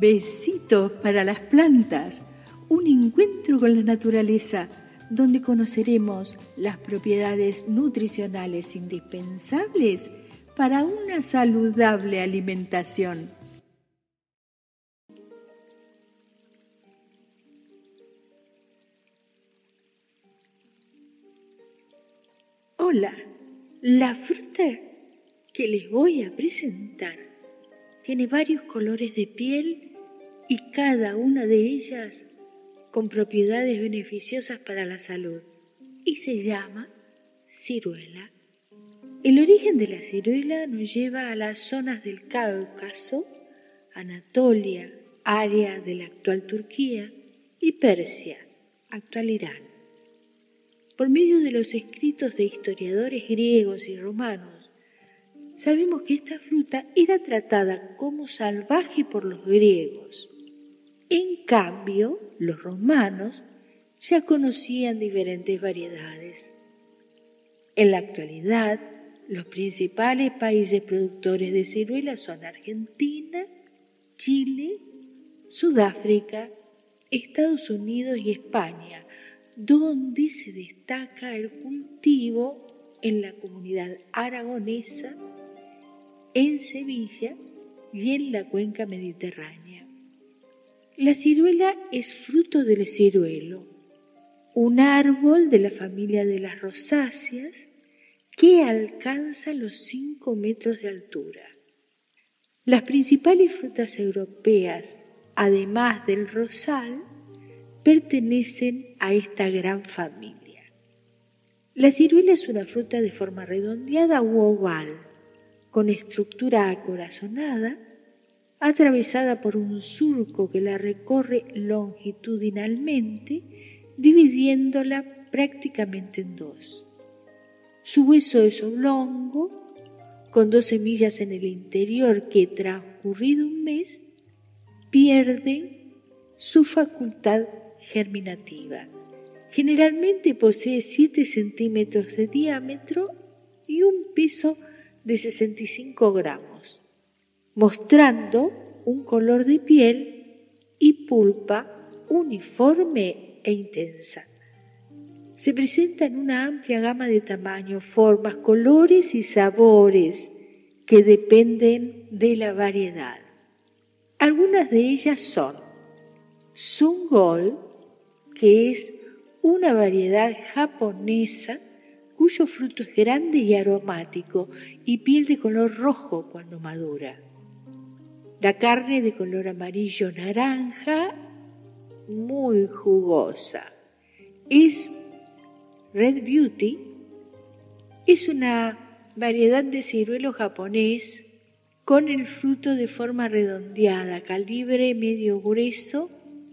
Besitos para las plantas, un encuentro con la naturaleza donde conoceremos las propiedades nutricionales indispensables para una saludable alimentación. Hola, la fruta que les voy a presentar tiene varios colores de piel y cada una de ellas con propiedades beneficiosas para la salud y se llama ciruela. El origen de la ciruela nos lleva a las zonas del Cáucaso, Anatolia, área de la actual Turquía, y Persia, actual Irán por medio de los escritos de historiadores griegos y romanos, sabemos que esta fruta era tratada como salvaje por los griegos. En cambio, los romanos ya conocían diferentes variedades. En la actualidad, los principales países productores de ciruela son Argentina, Chile, Sudáfrica, Estados Unidos y España, donde se destaca el cultivo en la comunidad aragonesa, en Sevilla y en la cuenca mediterránea. La ciruela es fruto del ciruelo, un árbol de la familia de las rosáceas que alcanza los 5 metros de altura. Las principales frutas europeas, además del rosal, pertenecen a esta gran familia. La ciruela es una fruta de forma redondeada u oval, con estructura acorazonada, atravesada por un surco que la recorre longitudinalmente, dividiéndola prácticamente en dos. Su hueso es oblongo, con dos semillas en el interior que, transcurrido un mes, pierden su facultad germinativa. Generalmente posee 7 centímetros de diámetro y un peso de 65 gramos, mostrando un color de piel y pulpa uniforme e intensa. Se presenta en una amplia gama de tamaños, formas, colores y sabores que dependen de la variedad. Algunas de ellas son Sungol, que es una variedad japonesa cuyo fruto es grande y aromático y piel de color rojo cuando madura. La carne de color amarillo naranja, muy jugosa. Es Red Beauty, es una variedad de ciruelo japonés con el fruto de forma redondeada, calibre medio grueso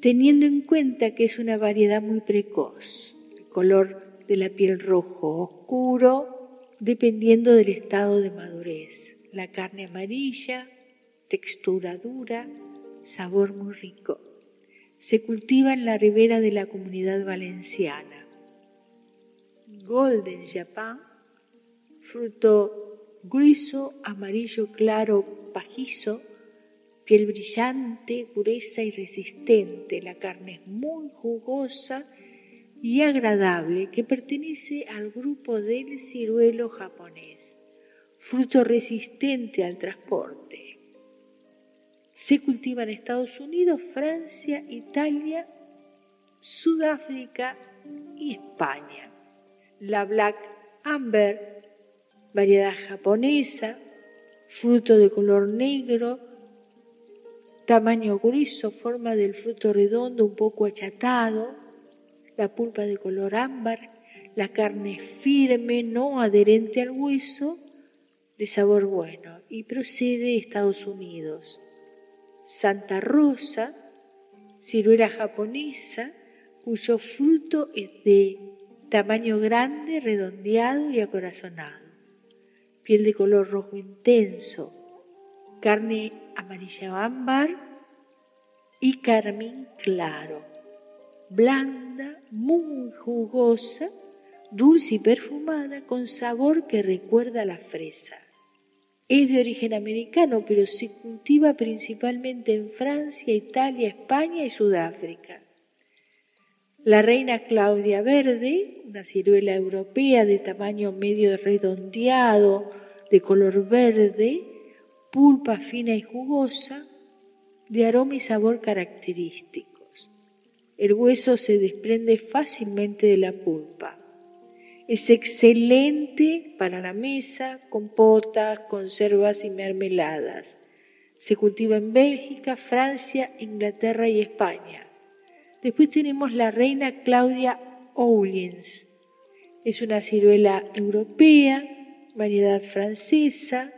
teniendo en cuenta que es una variedad muy precoz, el color de la piel rojo oscuro, dependiendo del estado de madurez, la carne amarilla, textura dura, sabor muy rico. Se cultiva en la ribera de la comunidad valenciana. Golden Japan, fruto grueso, amarillo claro, pajizo, piel brillante, gruesa y resistente. La carne es muy jugosa y agradable que pertenece al grupo del ciruelo japonés, fruto resistente al transporte. Se cultiva en Estados Unidos, Francia, Italia, Sudáfrica y España. La Black Amber, variedad japonesa, fruto de color negro, tamaño grueso, forma del fruto redondo un poco achatado, la pulpa de color ámbar, la carne firme, no adherente al hueso, de sabor bueno y procede de Estados Unidos. Santa Rosa, ciruela japonesa, cuyo fruto es de tamaño grande, redondeado y acorazonado. Piel de color rojo intenso, carne amarilla ámbar y carmín claro, blanda, muy jugosa, dulce y perfumada con sabor que recuerda a la fresa. Es de origen americano, pero se cultiva principalmente en Francia, Italia, España y Sudáfrica. La reina Claudia Verde, una ciruela europea de tamaño medio redondeado, de color verde, pulpa fina y jugosa, de aroma y sabor característicos. El hueso se desprende fácilmente de la pulpa. Es excelente para la mesa, compotas, conservas y mermeladas. Se cultiva en Bélgica, Francia, Inglaterra y España. Después tenemos la reina Claudia Oulins. Es una ciruela europea, variedad francesa,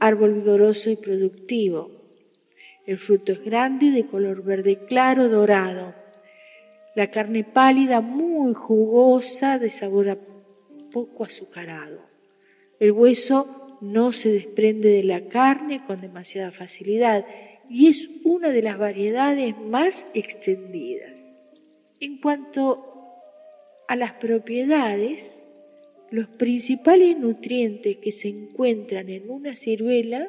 árbol vigoroso y productivo. El fruto es grande, de color verde claro, dorado. La carne pálida, muy jugosa, de sabor poco azucarado. El hueso no se desprende de la carne con demasiada facilidad y es una de las variedades más extendidas. En cuanto a las propiedades, los principales nutrientes que se encuentran en una ciruela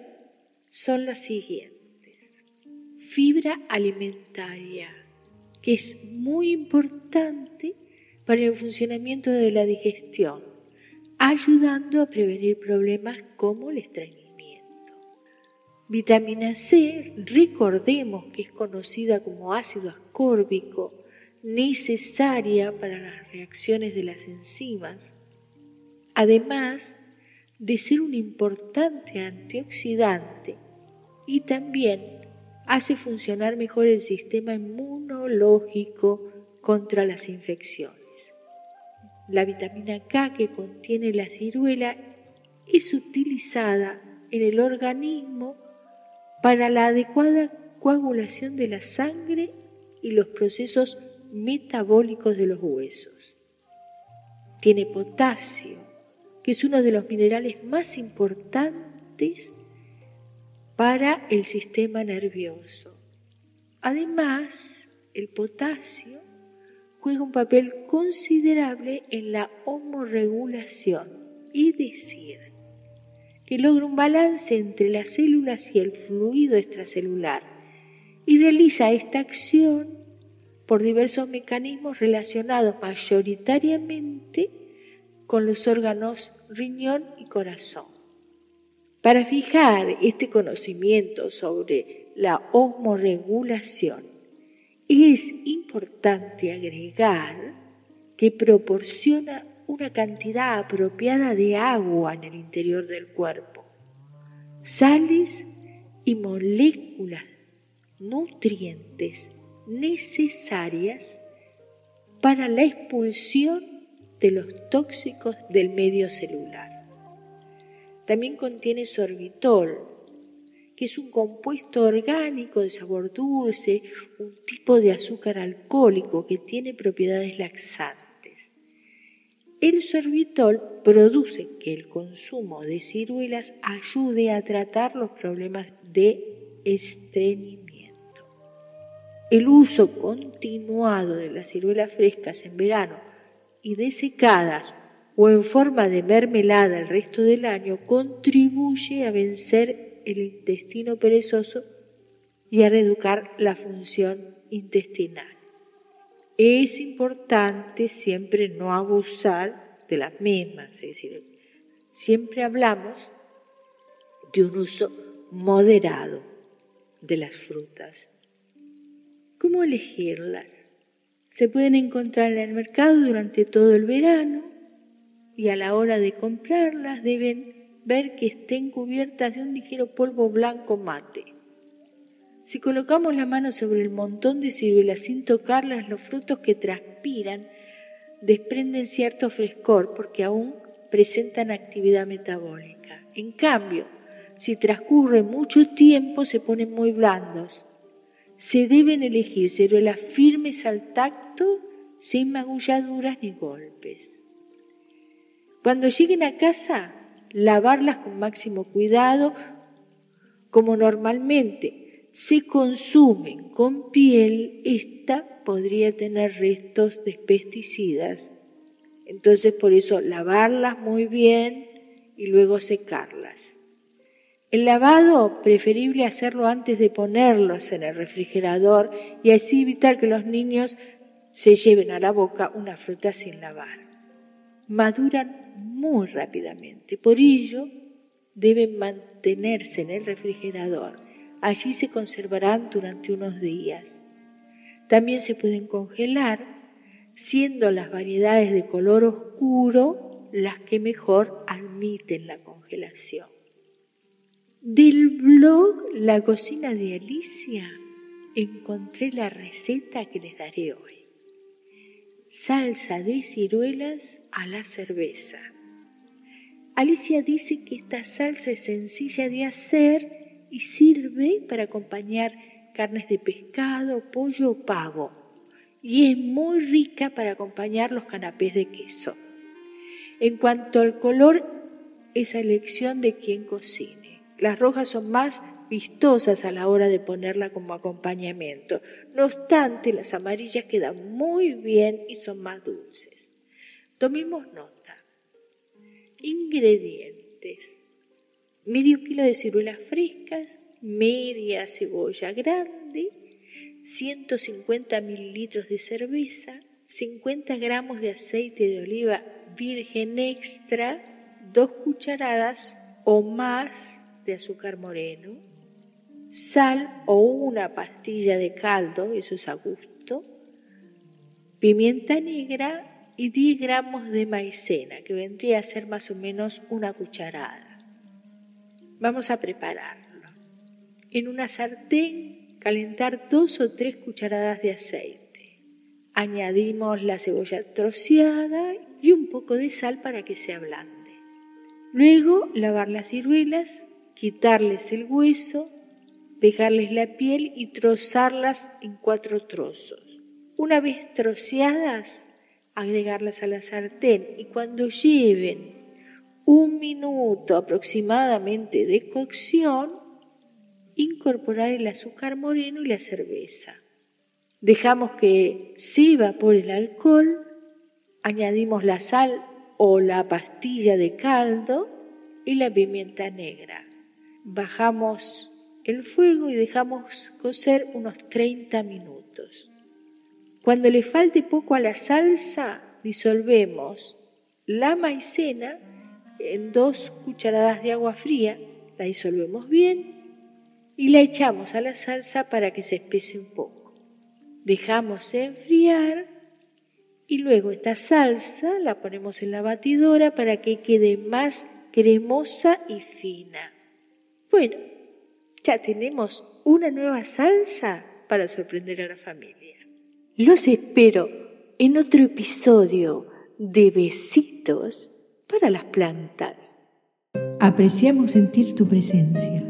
son las siguientes. Fibra alimentaria que es muy importante para el funcionamiento de la digestión, ayudando a prevenir problemas como el estreñimiento. Vitamina C, recordemos que es conocida como ácido ascórbico, necesaria para las reacciones de las enzimas, además de ser un importante antioxidante y también hace funcionar mejor el sistema inmunológico contra las infecciones. La vitamina K que contiene la ciruela es utilizada en el organismo para la adecuada coagulación de la sangre y los procesos metabólicos de los huesos. Tiene potasio, que es uno de los minerales más importantes para el sistema nervioso. Además, el potasio juega un papel considerable en la homorregulación, y decir, que logra un balance entre las células y el fluido extracelular y realiza esta acción por diversos mecanismos relacionados mayoritariamente con los órganos riñón y corazón. Para fijar este conocimiento sobre la homorregulación, es importante agregar que proporciona una cantidad apropiada de agua en el interior del cuerpo, sales y moléculas nutrientes necesarias para la expulsión de los tóxicos del medio celular. También contiene sorbitol, que es un compuesto orgánico de sabor dulce, un tipo de azúcar alcohólico que tiene propiedades laxantes. El sorbitol produce que el consumo de ciruelas ayude a tratar los problemas de estreñimiento. El uso continuado de las ciruelas frescas en verano y desecadas o en forma de mermelada el resto del año contribuye a vencer el intestino perezoso y a reeducar la función intestinal. Es importante siempre no abusar de las mismas, es decir, siempre hablamos de un uso moderado de las frutas. ¿Cómo elegirlas? Se pueden encontrar en el mercado durante todo el verano y a la hora de comprarlas deben ver que estén cubiertas de un ligero polvo blanco mate. Si colocamos la mano sobre el montón de ciruelas sin tocarlas, los frutos que transpiran desprenden cierto frescor porque aún presentan actividad metabólica. En cambio, si transcurre mucho tiempo se ponen muy blandos. Se deben elegir ciruelas firmes al tacto, sin magulladuras ni golpes. Cuando lleguen a casa, lavarlas con máximo cuidado, como normalmente se consumen con piel, esta podría tener restos de pesticidas. Entonces por eso lavarlas muy bien y luego secarlas. El lavado, preferible hacerlo antes de ponerlos en el refrigerador y así evitar que los niños se lleven a la boca una fruta sin lavar. Maduran muy rápidamente, por ello deben mantenerse en el refrigerador. Allí se conservarán durante unos días. También se pueden congelar, siendo las variedades de color oscuro las que mejor admiten la congelación. Del blog La cocina de Alicia encontré la receta que les daré hoy. Salsa de ciruelas a la cerveza. Alicia dice que esta salsa es sencilla de hacer y sirve para acompañar carnes de pescado, pollo o pavo. Y es muy rica para acompañar los canapés de queso. En cuanto al color, es elección de quien cocine. Las rojas son más vistosas a la hora de ponerla como acompañamiento. No obstante, las amarillas quedan muy bien y son más dulces. Tomemos nota. Ingredientes. Medio kilo de ciruelas frescas, media cebolla grande, 150 mililitros de cerveza, 50 gramos de aceite de oliva virgen extra, dos cucharadas o más de azúcar moreno, sal o una pastilla de caldo, eso es a gusto, pimienta negra y 10 gramos de maicena, que vendría a ser más o menos una cucharada. Vamos a prepararlo. En una sartén calentar dos o tres cucharadas de aceite. Añadimos la cebolla troceada y un poco de sal para que se ablande. Luego lavar las ciruelas quitarles el hueso, dejarles la piel y trozarlas en cuatro trozos. Una vez troceadas, agregarlas a la sartén y cuando lleven un minuto aproximadamente de cocción, incorporar el azúcar moreno y la cerveza. Dejamos que se evapore el alcohol, añadimos la sal o la pastilla de caldo y la pimienta negra bajamos el fuego y dejamos cocer unos 30 minutos. Cuando le falte poco a la salsa, disolvemos la maicena en dos cucharadas de agua fría, la disolvemos bien y la echamos a la salsa para que se espese un poco. Dejamos enfriar y luego esta salsa la ponemos en la batidora para que quede más cremosa y fina. Bueno, ya tenemos una nueva salsa para sorprender a la familia. Los espero en otro episodio de Besitos para las plantas. Apreciamos sentir tu presencia.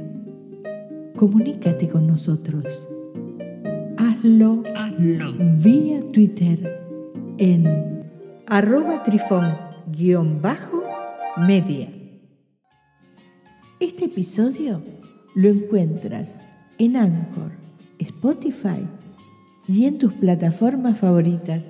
Comunícate con nosotros. Hazlo, Hazlo. vía Twitter en arroba trifón-media. Este episodio lo encuentras en Anchor, Spotify y en tus plataformas favoritas.